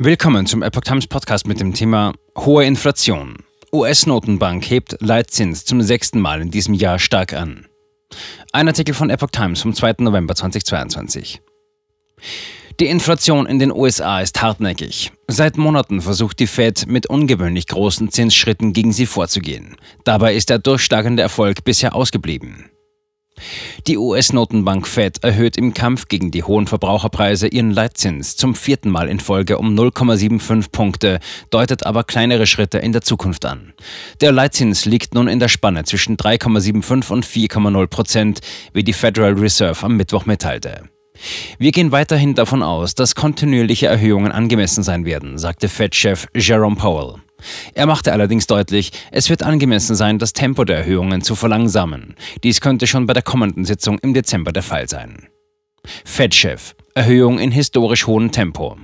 Willkommen zum Epoch Times Podcast mit dem Thema Hohe Inflation. US-Notenbank hebt Leitzins zum sechsten Mal in diesem Jahr stark an. Ein Artikel von Epoch Times vom 2. November 2022. Die Inflation in den USA ist hartnäckig. Seit Monaten versucht die Fed mit ungewöhnlich großen Zinsschritten gegen sie vorzugehen. Dabei ist der durchschlagende Erfolg bisher ausgeblieben. Die US-Notenbank Fed erhöht im Kampf gegen die hohen Verbraucherpreise ihren Leitzins zum vierten Mal in Folge um 0,75 Punkte, deutet aber kleinere Schritte in der Zukunft an. Der Leitzins liegt nun in der Spanne zwischen 3,75 und 4,0 Prozent, wie die Federal Reserve am Mittwoch mitteilte. Wir gehen weiterhin davon aus, dass kontinuierliche Erhöhungen angemessen sein werden, sagte Fed-Chef Jerome Powell. Er machte allerdings deutlich, es wird angemessen sein, das Tempo der Erhöhungen zu verlangsamen. Dies könnte schon bei der kommenden Sitzung im Dezember der Fall sein. Fed-Chef. Erhöhung in historisch hohem Tempo.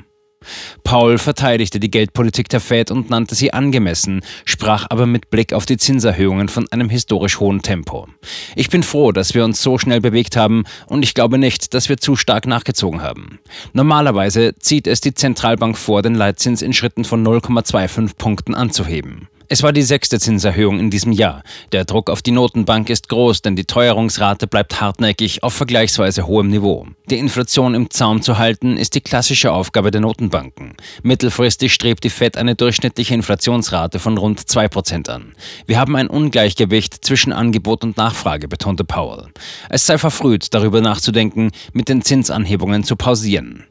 Paul verteidigte die Geldpolitik der Fed und nannte sie angemessen, sprach aber mit Blick auf die Zinserhöhungen von einem historisch hohen Tempo. Ich bin froh, dass wir uns so schnell bewegt haben und ich glaube nicht, dass wir zu stark nachgezogen haben. Normalerweise zieht es die Zentralbank vor, den Leitzins in Schritten von 0,25 Punkten anzuheben. Es war die sechste Zinserhöhung in diesem Jahr. Der Druck auf die Notenbank ist groß, denn die Teuerungsrate bleibt hartnäckig auf vergleichsweise hohem Niveau. Die Inflation im Zaum zu halten, ist die klassische Aufgabe der Notenbanken. Mittelfristig strebt die Fed eine durchschnittliche Inflationsrate von rund 2% an. Wir haben ein Ungleichgewicht zwischen Angebot und Nachfrage, betonte Powell. Es sei verfrüht, darüber nachzudenken, mit den Zinsanhebungen zu pausieren.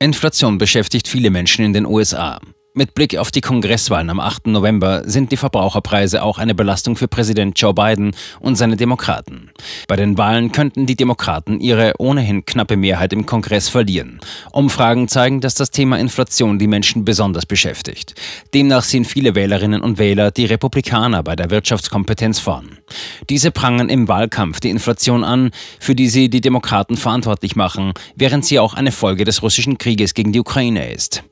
Inflation beschäftigt viele Menschen in den USA. Mit Blick auf die Kongresswahlen am 8. November sind die Verbraucherpreise auch eine Belastung für Präsident Joe Biden und seine Demokraten. Bei den Wahlen könnten die Demokraten ihre ohnehin knappe Mehrheit im Kongress verlieren. Umfragen zeigen, dass das Thema Inflation die Menschen besonders beschäftigt. Demnach sehen viele Wählerinnen und Wähler die Republikaner bei der Wirtschaftskompetenz vorn. Diese prangen im Wahlkampf die Inflation an, für die sie die Demokraten verantwortlich machen, während sie auch eine Folge des russischen Krieges gegen die Ukraine ist.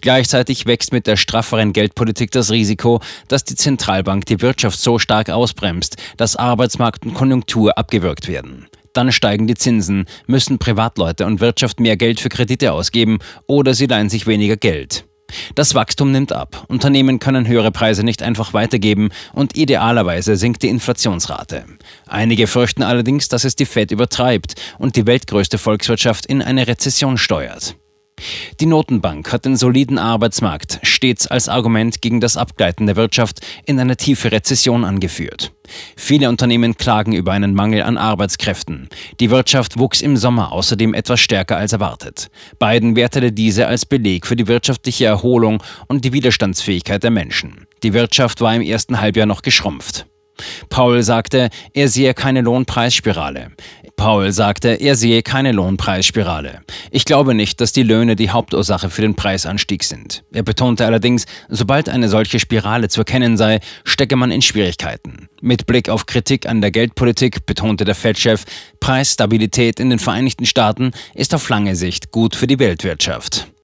Gleichzeitig wächst mit der strafferen Geldpolitik das Risiko, dass die Zentralbank die Wirtschaft so stark ausbremst, dass Arbeitsmarkt und Konjunktur abgewürgt werden. Dann steigen die Zinsen, müssen Privatleute und Wirtschaft mehr Geld für Kredite ausgeben oder sie leihen sich weniger Geld. Das Wachstum nimmt ab, Unternehmen können höhere Preise nicht einfach weitergeben und idealerweise sinkt die Inflationsrate. Einige fürchten allerdings, dass es die Fed übertreibt und die weltgrößte Volkswirtschaft in eine Rezession steuert. Die Notenbank hat den soliden Arbeitsmarkt stets als Argument gegen das Abgleiten der Wirtschaft in eine tiefe Rezession angeführt. Viele Unternehmen klagen über einen Mangel an Arbeitskräften. Die Wirtschaft wuchs im Sommer außerdem etwas stärker als erwartet. Biden wertete diese als Beleg für die wirtschaftliche Erholung und die Widerstandsfähigkeit der Menschen. Die Wirtschaft war im ersten Halbjahr noch geschrumpft. Paul sagte, er sehe keine Lohnpreisspirale. Paul sagte, er sehe keine Lohnpreisspirale. Ich glaube nicht, dass die Löhne die Hauptursache für den Preisanstieg sind. Er betonte allerdings, sobald eine solche Spirale zu erkennen sei, stecke man in Schwierigkeiten. Mit Blick auf Kritik an der Geldpolitik betonte der Fed-Chef, Preisstabilität in den Vereinigten Staaten ist auf lange Sicht gut für die Weltwirtschaft.